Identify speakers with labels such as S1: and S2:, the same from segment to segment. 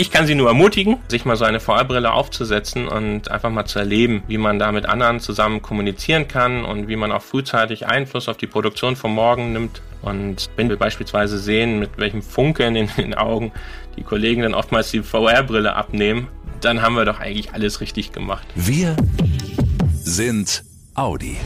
S1: Ich kann Sie nur ermutigen, sich mal so eine VR-Brille aufzusetzen und einfach mal zu erleben, wie man da mit anderen zusammen kommunizieren kann und wie man auch frühzeitig Einfluss auf die Produktion von morgen nimmt. Und wenn wir beispielsweise sehen, mit welchem Funkeln in den Augen die Kollegen dann oftmals die VR-Brille abnehmen, dann haben wir doch eigentlich alles richtig gemacht.
S2: Wir sind Audi.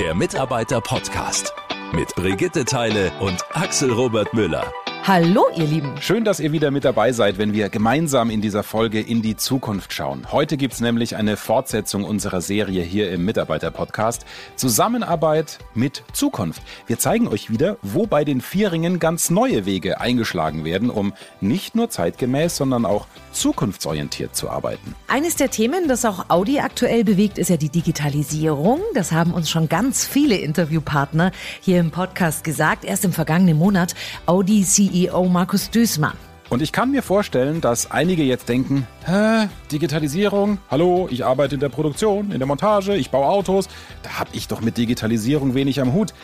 S2: Der Mitarbeiter-Podcast mit Brigitte Teile und Axel Robert Müller.
S3: Hallo, ihr Lieben.
S4: Schön, dass ihr wieder mit dabei seid, wenn wir gemeinsam in dieser Folge in die Zukunft schauen. Heute gibt's nämlich eine Fortsetzung unserer Serie hier im Mitarbeiter-Podcast. Zusammenarbeit mit Zukunft. Wir zeigen euch wieder, wo bei den Vierringen ganz neue Wege eingeschlagen werden, um nicht nur zeitgemäß, sondern auch zukunftsorientiert zu arbeiten.
S3: Eines der Themen, das auch Audi aktuell bewegt, ist ja die Digitalisierung. Das haben uns schon ganz viele Interviewpartner hier im Podcast gesagt. Erst im vergangenen Monat Audi CEO CEO Markus Düßmann.
S4: Und ich kann mir vorstellen, dass einige jetzt denken, Hä, Digitalisierung, hallo, ich arbeite in der Produktion, in der Montage, ich baue Autos, da habe ich doch mit Digitalisierung wenig am Hut.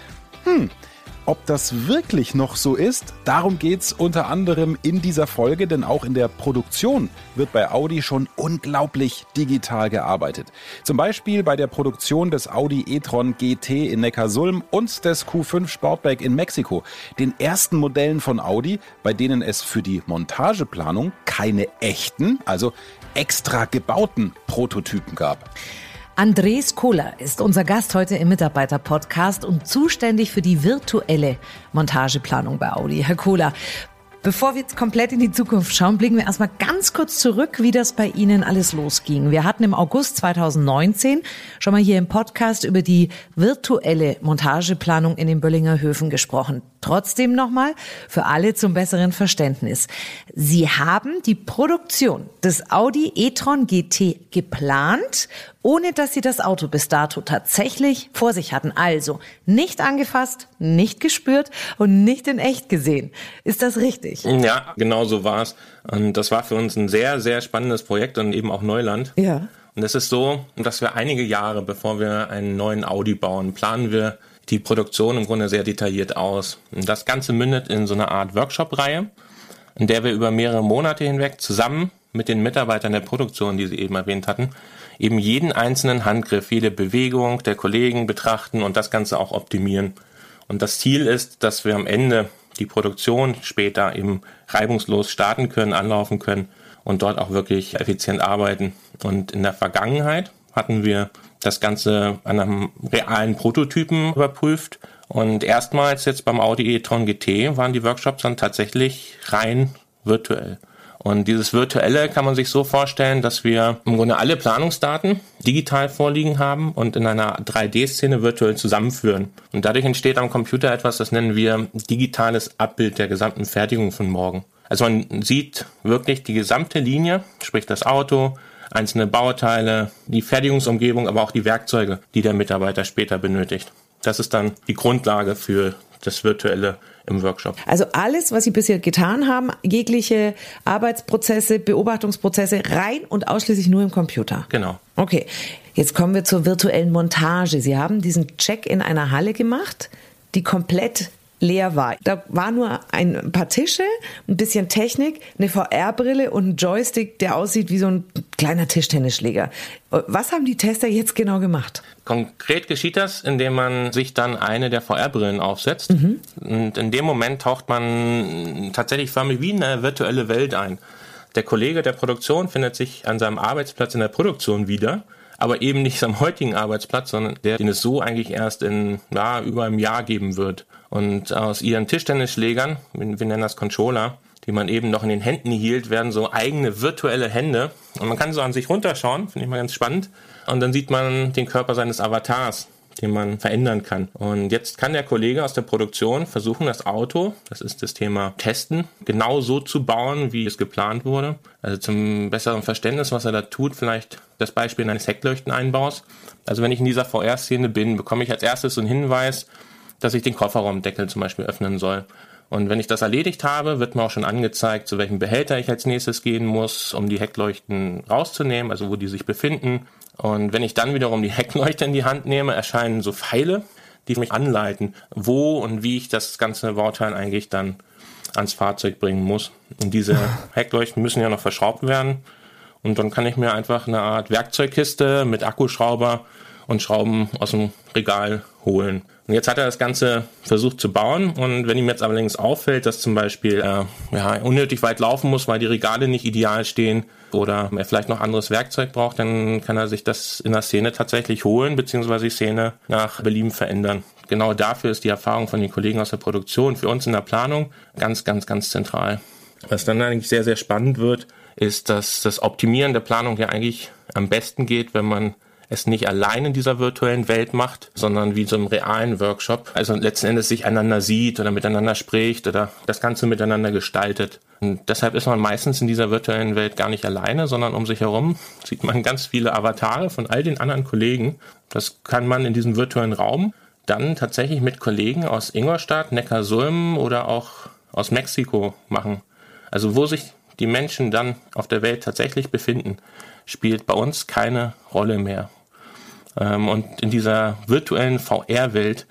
S4: Hm, ob das wirklich noch so ist, darum geht's unter anderem in dieser Folge, denn auch in der Produktion wird bei Audi schon unglaublich digital gearbeitet. Zum Beispiel bei der Produktion des Audi e-tron GT in Neckarsulm und des Q5 Sportback in Mexiko, den ersten Modellen von Audi, bei denen es für die Montageplanung keine echten, also extra gebauten Prototypen gab.
S3: Andres Kohler ist unser Gast heute im Mitarbeiter-Podcast und zuständig für die virtuelle Montageplanung bei Audi. Herr Kohler, Bevor wir jetzt komplett in die Zukunft schauen, blicken wir erstmal ganz kurz zurück, wie das bei Ihnen alles losging. Wir hatten im August 2019 schon mal hier im Podcast über die virtuelle Montageplanung in den Böllinger Höfen gesprochen. Trotzdem nochmal für alle zum besseren Verständnis. Sie haben die Produktion des Audi e-tron GT geplant, ohne dass Sie das Auto bis dato tatsächlich vor sich hatten. Also nicht angefasst, nicht gespürt und nicht in echt gesehen. Ist das richtig?
S1: Ja, genau so war es. Und das war für uns ein sehr, sehr spannendes Projekt und eben auch Neuland.
S3: Ja.
S1: Und es ist so, dass wir einige Jahre, bevor wir einen neuen Audi bauen, planen wir die Produktion im Grunde sehr detailliert aus. Und das Ganze mündet in so eine Art Workshop-Reihe, in der wir über mehrere Monate hinweg zusammen mit den Mitarbeitern der Produktion, die Sie eben erwähnt hatten, eben jeden einzelnen Handgriff, jede Bewegung der Kollegen betrachten und das Ganze auch optimieren. Und das Ziel ist, dass wir am Ende die Produktion später eben reibungslos starten können, anlaufen können und dort auch wirklich effizient arbeiten. Und in der Vergangenheit hatten wir das Ganze an einem realen Prototypen überprüft. Und erstmals jetzt beim Audi e-tron GT waren die Workshops dann tatsächlich rein virtuell. Und dieses Virtuelle kann man sich so vorstellen, dass wir im Grunde alle Planungsdaten digital vorliegen haben und in einer 3D-Szene virtuell zusammenführen. Und dadurch entsteht am Computer etwas, das nennen wir digitales Abbild der gesamten Fertigung von morgen. Also man sieht wirklich die gesamte Linie, sprich das Auto, einzelne Bauteile, die Fertigungsumgebung, aber auch die Werkzeuge, die der Mitarbeiter später benötigt. Das ist dann die Grundlage für das Virtuelle im Workshop.
S3: Also alles, was Sie bisher getan haben, jegliche Arbeitsprozesse, Beobachtungsprozesse, rein und ausschließlich nur im Computer.
S1: Genau.
S3: Okay, jetzt kommen wir zur virtuellen Montage. Sie haben diesen Check in einer Halle gemacht, die komplett leer war. Da war nur ein paar Tische, ein bisschen Technik, eine VR-Brille und ein Joystick, der aussieht wie so ein kleiner Tischtennisschläger. Was haben die Tester jetzt genau gemacht?
S1: Konkret geschieht das, indem man sich dann eine der VR-Brillen aufsetzt. Mhm. Und in dem Moment taucht man tatsächlich förmlich wie in eine virtuelle Welt ein. Der Kollege der Produktion findet sich an seinem Arbeitsplatz in der Produktion wieder aber eben nicht am heutigen Arbeitsplatz, sondern der, den es so eigentlich erst in ja, über einem Jahr geben wird. Und aus ihren Tischtennisschlägern, wir nennen das Controller, die man eben noch in den Händen hielt, werden so eigene virtuelle Hände. Und man kann so an sich runterschauen, finde ich mal ganz spannend. Und dann sieht man den Körper seines Avatars den man verändern kann. Und jetzt kann der Kollege aus der Produktion versuchen, das Auto, das ist das Thema Testen, genau so zu bauen, wie es geplant wurde. Also zum besseren Verständnis, was er da tut, vielleicht das Beispiel eines Heckleuchteneinbaus. Also wenn ich in dieser VR-Szene bin, bekomme ich als erstes so einen Hinweis, dass ich den Kofferraumdeckel zum Beispiel öffnen soll. Und wenn ich das erledigt habe, wird mir auch schon angezeigt, zu welchem Behälter ich als nächstes gehen muss, um die Heckleuchten rauszunehmen, also wo die sich befinden. Und wenn ich dann wiederum die Heckleuchte in die Hand nehme, erscheinen so Pfeile, die mich anleiten, wo und wie ich das ganze Bauteil eigentlich dann ans Fahrzeug bringen muss. Und diese Heckleuchten müssen ja noch verschraubt werden. Und dann kann ich mir einfach eine Art Werkzeugkiste mit Akkuschrauber und Schrauben aus dem Regal holen. Und jetzt hat er das Ganze versucht zu bauen. Und wenn ihm jetzt allerdings auffällt, dass zum Beispiel äh, ja, unnötig weit laufen muss, weil die Regale nicht ideal stehen oder er vielleicht noch anderes Werkzeug braucht, dann kann er sich das in der Szene tatsächlich holen, beziehungsweise die Szene nach Belieben verändern. Genau dafür ist die Erfahrung von den Kollegen aus der Produktion für uns in der Planung ganz, ganz, ganz zentral. Was dann eigentlich sehr, sehr spannend wird, ist, dass das Optimieren der Planung ja eigentlich am besten geht, wenn man es nicht allein in dieser virtuellen Welt macht, sondern wie so im realen Workshop. Also letzten Endes sich einander sieht oder miteinander spricht oder das Ganze miteinander gestaltet. Und deshalb ist man meistens in dieser virtuellen Welt gar nicht alleine, sondern um sich herum sieht man ganz viele Avatare von all den anderen Kollegen. Das kann man in diesem virtuellen Raum dann tatsächlich mit Kollegen aus Ingolstadt, Neckarsulm oder auch aus Mexiko machen. Also wo sich die Menschen dann auf der Welt tatsächlich befinden, spielt bei uns keine Rolle mehr. Ähm, und in dieser virtuellen VR-Welt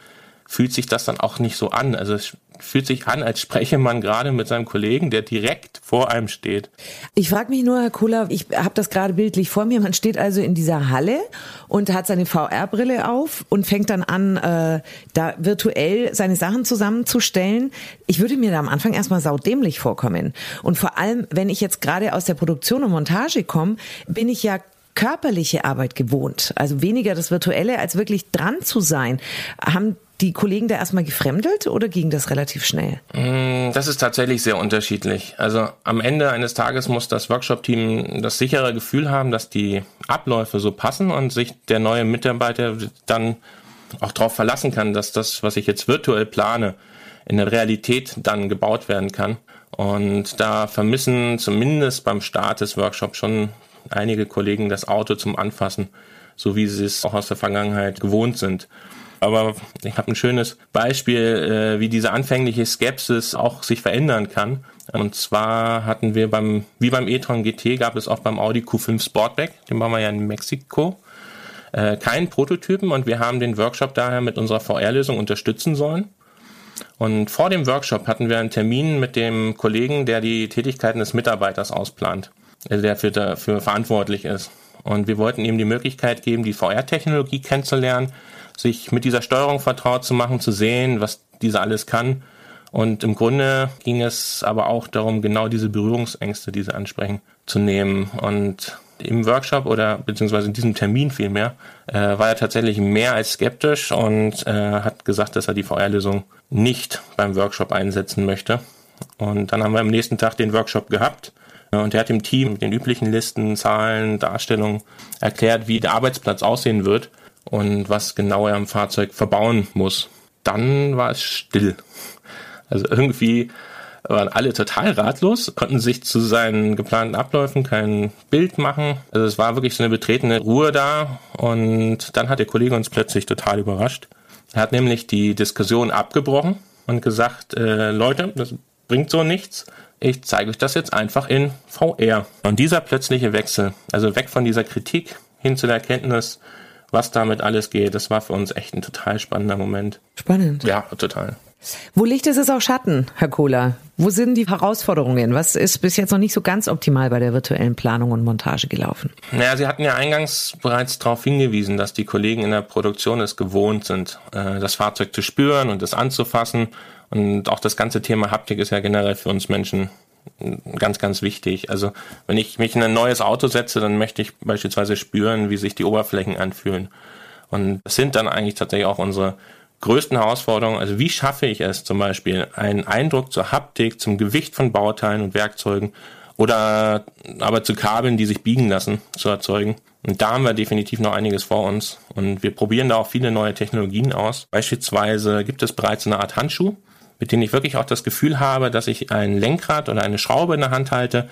S1: fühlt sich das dann auch nicht so an. Also es fühlt sich an, als spreche man gerade mit seinem Kollegen, der direkt vor einem steht.
S3: Ich frage mich nur, Herr Kula, ich habe das gerade bildlich vor mir. Man steht also in dieser Halle und hat seine VR-Brille auf und fängt dann an, äh, da virtuell seine Sachen zusammenzustellen. Ich würde mir da am Anfang erstmal saudämlich vorkommen. Und vor allem, wenn ich jetzt gerade aus der Produktion und Montage komme, bin ich ja körperliche Arbeit gewohnt, also weniger das Virtuelle, als wirklich dran zu sein. Haben die Kollegen da erstmal gefremdelt oder ging das relativ schnell?
S1: Mm, das ist tatsächlich sehr unterschiedlich. Also am Ende eines Tages muss das Workshop-Team das sichere Gefühl haben, dass die Abläufe so passen und sich der neue Mitarbeiter dann auch darauf verlassen kann, dass das, was ich jetzt virtuell plane, in der Realität dann gebaut werden kann. Und da vermissen zumindest beim Start des Workshops schon einige Kollegen das Auto zum Anfassen, so wie sie es auch aus der Vergangenheit gewohnt sind. Aber ich habe ein schönes Beispiel, äh, wie diese anfängliche Skepsis auch sich verändern kann. Und zwar hatten wir beim, wie beim e-tron GT, gab es auch beim Audi Q5 Sportback, den waren wir ja in Mexiko, äh, keinen Prototypen und wir haben den Workshop daher mit unserer VR-Lösung unterstützen sollen. Und vor dem Workshop hatten wir einen Termin mit dem Kollegen, der die Tätigkeiten des Mitarbeiters ausplant der für dafür verantwortlich ist. Und wir wollten ihm die Möglichkeit geben, die VR-Technologie kennenzulernen, sich mit dieser Steuerung vertraut zu machen, zu sehen, was diese alles kann. Und im Grunde ging es aber auch darum, genau diese Berührungsängste, diese ansprechen, zu nehmen. Und im Workshop oder beziehungsweise in diesem Termin vielmehr, äh, war er tatsächlich mehr als skeptisch und äh, hat gesagt, dass er die VR-Lösung nicht beim Workshop einsetzen möchte. Und dann haben wir am nächsten Tag den Workshop gehabt und er hat dem Team mit den üblichen Listen, Zahlen, Darstellungen erklärt, wie der Arbeitsplatz aussehen wird und was genau er am Fahrzeug verbauen muss. Dann war es still. Also irgendwie waren alle total ratlos, konnten sich zu seinen geplanten Abläufen kein Bild machen. Also es war wirklich so eine betretene Ruhe da und dann hat der Kollege uns plötzlich total überrascht. Er hat nämlich die Diskussion abgebrochen und gesagt, äh, Leute, das bringt so nichts ich zeige euch das jetzt einfach in VR. Und dieser plötzliche Wechsel, also weg von dieser Kritik hin zu der Erkenntnis, was damit alles geht, das war für uns echt ein total spannender Moment.
S3: Spannend.
S1: Ja, total.
S3: Wo Licht ist, ist auch Schatten, Herr Kohler. Wo sind die Herausforderungen? Was ist bis jetzt noch nicht so ganz optimal bei der virtuellen Planung und Montage gelaufen?
S1: Naja, Sie hatten ja eingangs bereits darauf hingewiesen, dass die Kollegen in der Produktion es gewohnt sind, äh, das Fahrzeug zu spüren und es anzufassen und auch das ganze Thema Haptik ist ja generell für uns Menschen ganz, ganz wichtig. Also wenn ich mich in ein neues Auto setze, dann möchte ich beispielsweise spüren, wie sich die Oberflächen anfühlen. Und das sind dann eigentlich tatsächlich auch unsere größten Herausforderungen. Also wie schaffe ich es zum Beispiel, einen Eindruck zur Haptik, zum Gewicht von Bauteilen und Werkzeugen oder aber zu Kabeln, die sich biegen lassen, zu erzeugen. Und da haben wir definitiv noch einiges vor uns. Und wir probieren da auch viele neue Technologien aus. Beispielsweise gibt es bereits eine Art Handschuh, mit denen ich wirklich auch das Gefühl habe, dass ich ein Lenkrad oder eine Schraube in der Hand halte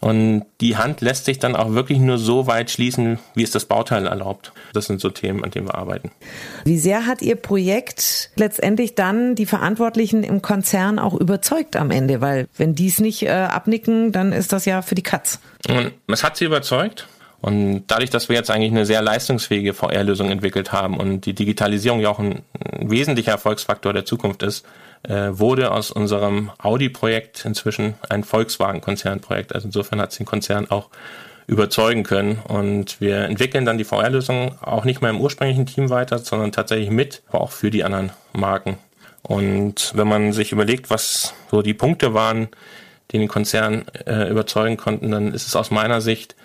S1: und die Hand lässt sich dann auch wirklich nur so weit schließen, wie es das Bauteil erlaubt. Das sind so Themen, an denen wir arbeiten.
S3: Wie sehr hat Ihr Projekt letztendlich dann die Verantwortlichen im Konzern auch überzeugt am Ende? Weil wenn die es nicht äh, abnicken, dann ist das ja für die Katz.
S1: Und es hat sie überzeugt. Und dadurch, dass wir jetzt eigentlich eine sehr leistungsfähige VR-Lösung entwickelt haben und die Digitalisierung ja auch ein, ein wesentlicher Erfolgsfaktor der Zukunft ist, äh, wurde aus unserem Audi-Projekt inzwischen ein Volkswagen-Konzernprojekt. Also insofern hat es den Konzern auch überzeugen können. Und wir entwickeln dann die VR-Lösung auch nicht mehr im ursprünglichen Team weiter, sondern tatsächlich mit, aber auch für die anderen Marken. Und wenn man sich überlegt, was so die Punkte waren, die den Konzern äh, überzeugen konnten, dann ist es aus meiner Sicht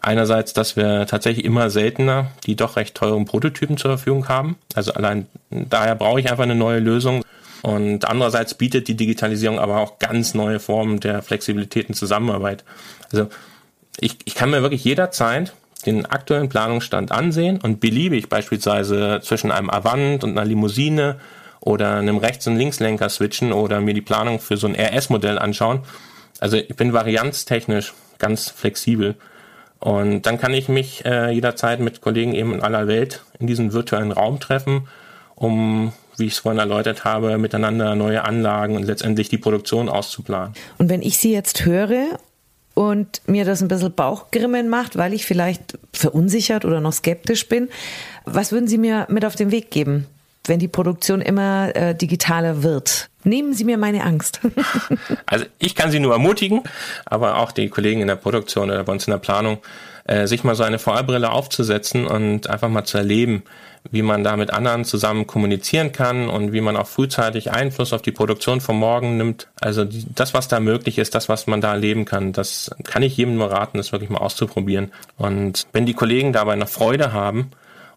S1: einerseits, dass wir tatsächlich immer seltener die doch recht teuren Prototypen zur Verfügung haben. Also allein daher brauche ich einfach eine neue Lösung. Und andererseits bietet die Digitalisierung aber auch ganz neue Formen der Flexibilität und Zusammenarbeit. Also ich, ich kann mir wirklich jederzeit den aktuellen Planungsstand ansehen und beliebig beispielsweise zwischen einem Avant und einer Limousine oder einem Rechts- und Linkslenker switchen oder mir die Planung für so ein RS-Modell anschauen. Also ich bin varianztechnisch ganz flexibel. Und dann kann ich mich äh, jederzeit mit Kollegen eben in aller Welt in diesem virtuellen Raum treffen, um, wie ich es vorhin erläutert habe, miteinander neue Anlagen und letztendlich die Produktion auszuplanen.
S3: Und wenn ich Sie jetzt höre und mir das ein bisschen Bauchgrimmen macht, weil ich vielleicht verunsichert oder noch skeptisch bin, was würden Sie mir mit auf den Weg geben? wenn die Produktion immer äh, digitaler wird. Nehmen Sie mir meine Angst.
S1: also ich kann Sie nur ermutigen, aber auch die Kollegen in der Produktion oder bei uns in der Planung, äh, sich mal so eine VR-Brille aufzusetzen und einfach mal zu erleben, wie man da mit anderen zusammen kommunizieren kann und wie man auch frühzeitig Einfluss auf die Produktion von morgen nimmt. Also die, das, was da möglich ist, das, was man da erleben kann, das kann ich jedem nur raten, das wirklich mal auszuprobieren. Und wenn die Kollegen dabei noch Freude haben,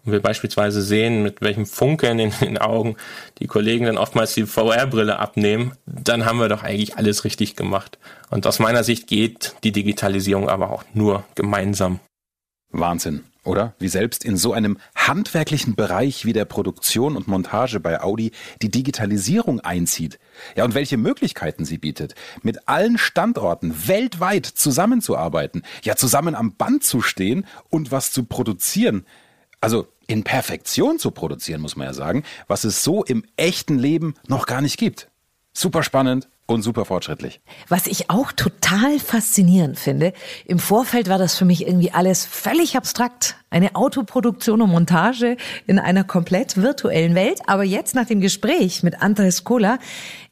S1: und wir beispielsweise sehen, mit welchem Funkeln in den Augen die Kollegen dann oftmals die VR-Brille abnehmen, dann haben wir doch eigentlich alles richtig gemacht. Und aus meiner Sicht geht die Digitalisierung aber auch nur gemeinsam.
S4: Wahnsinn, oder? Wie selbst in so einem handwerklichen Bereich wie der Produktion und Montage bei Audi die Digitalisierung einzieht. Ja, und welche Möglichkeiten sie bietet, mit allen Standorten weltweit zusammenzuarbeiten, ja, zusammen am Band zu stehen und was zu produzieren also in Perfektion zu produzieren, muss man ja sagen, was es so im echten Leben noch gar nicht gibt. Super spannend und super fortschrittlich.
S3: Was ich auch total faszinierend finde, im Vorfeld war das für mich irgendwie alles völlig abstrakt. Eine Autoproduktion und Montage in einer komplett virtuellen Welt. Aber jetzt nach dem Gespräch mit Andres Kohler,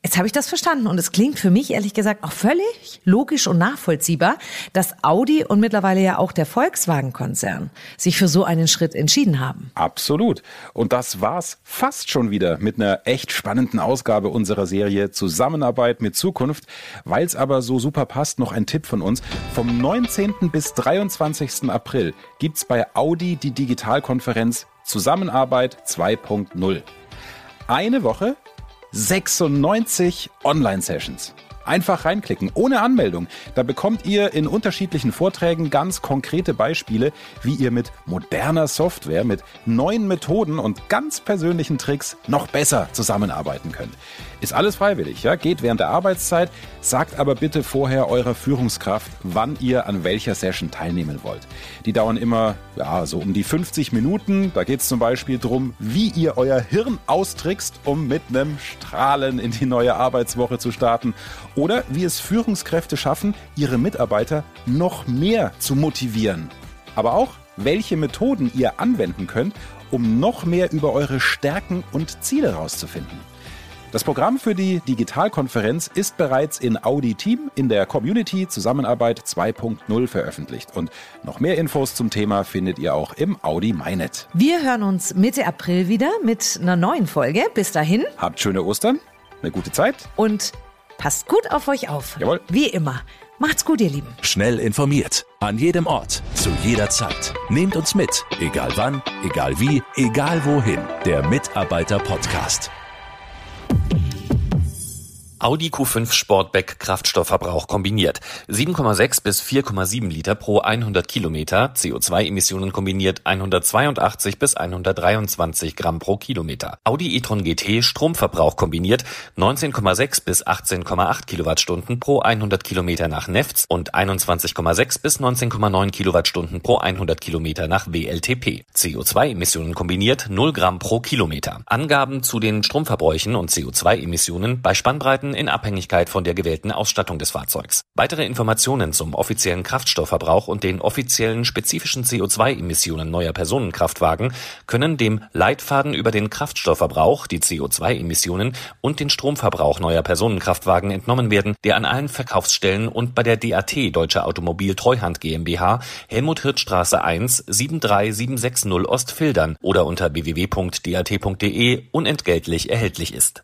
S3: jetzt habe ich das verstanden. Und es klingt für mich ehrlich gesagt auch völlig logisch und nachvollziehbar, dass Audi und mittlerweile ja auch der Volkswagen-Konzern sich für so einen Schritt entschieden haben.
S4: Absolut. Und das war's fast schon wieder mit einer echt spannenden Ausgabe unserer Serie Zusammenarbeit mit Zukunft. Weil es aber so super passt, noch ein Tipp von uns. Vom 19. bis 23. April gibt's bei Audi Audi die Digitalkonferenz Zusammenarbeit 2.0. Eine Woche, 96 Online-Sessions. Einfach reinklicken, ohne Anmeldung. Da bekommt ihr in unterschiedlichen Vorträgen ganz konkrete Beispiele, wie ihr mit moderner Software, mit neuen Methoden und ganz persönlichen Tricks noch besser zusammenarbeiten könnt. Ist alles freiwillig, ja? Geht während der Arbeitszeit, sagt aber bitte vorher eurer Führungskraft, wann ihr an welcher Session teilnehmen wollt. Die dauern immer, ja, so um die 50 Minuten. Da geht es zum Beispiel darum, wie ihr euer Hirn austrickst, um mit einem Strahlen in die neue Arbeitswoche zu starten. Oder wie es Führungskräfte schaffen, ihre Mitarbeiter noch mehr zu motivieren. Aber auch, welche Methoden ihr anwenden könnt, um noch mehr über eure Stärken und Ziele herauszufinden. Das Programm für die Digitalkonferenz ist bereits in Audi Team in der Community Zusammenarbeit 2.0 veröffentlicht. Und noch mehr Infos zum Thema findet ihr auch im Audi MyNet.
S3: Wir hören uns Mitte April wieder mit einer neuen Folge. Bis dahin.
S4: Habt schöne Ostern, eine gute Zeit.
S3: Und passt gut auf euch auf.
S4: Jawohl.
S3: Wie immer. Macht's gut, ihr Lieben.
S2: Schnell informiert. An jedem Ort. Zu jeder Zeit. Nehmt uns mit. Egal wann, egal wie, egal wohin. Der Mitarbeiter-Podcast.
S5: Audi Q5 Sportback Kraftstoffverbrauch kombiniert. 7,6 bis 4,7 Liter pro 100 Kilometer, CO2-Emissionen kombiniert 182 bis 123 Gramm pro Kilometer. Audi e-tron GT Stromverbrauch kombiniert 19,6 bis 18,8 Kilowattstunden pro 100 Kilometer nach NEFTS und 21,6 bis 19,9 Kilowattstunden pro 100 Kilometer nach WLTP. CO2-Emissionen kombiniert 0 Gramm pro Kilometer. Angaben zu den Stromverbräuchen und CO2-Emissionen bei Spannbreiten werden in Abhängigkeit von der gewählten Ausstattung des Fahrzeugs. Weitere Informationen zum offiziellen Kraftstoffverbrauch und den offiziellen spezifischen CO2-Emissionen neuer Personenkraftwagen können dem Leitfaden über den Kraftstoffverbrauch, die CO2-Emissionen und den Stromverbrauch neuer Personenkraftwagen entnommen werden, der an allen Verkaufsstellen und bei der DAT Deutsche Automobil Treuhand GmbH Helmut Hirtstraße 1 73760 Ostfildern oder unter www.dat.de unentgeltlich erhältlich ist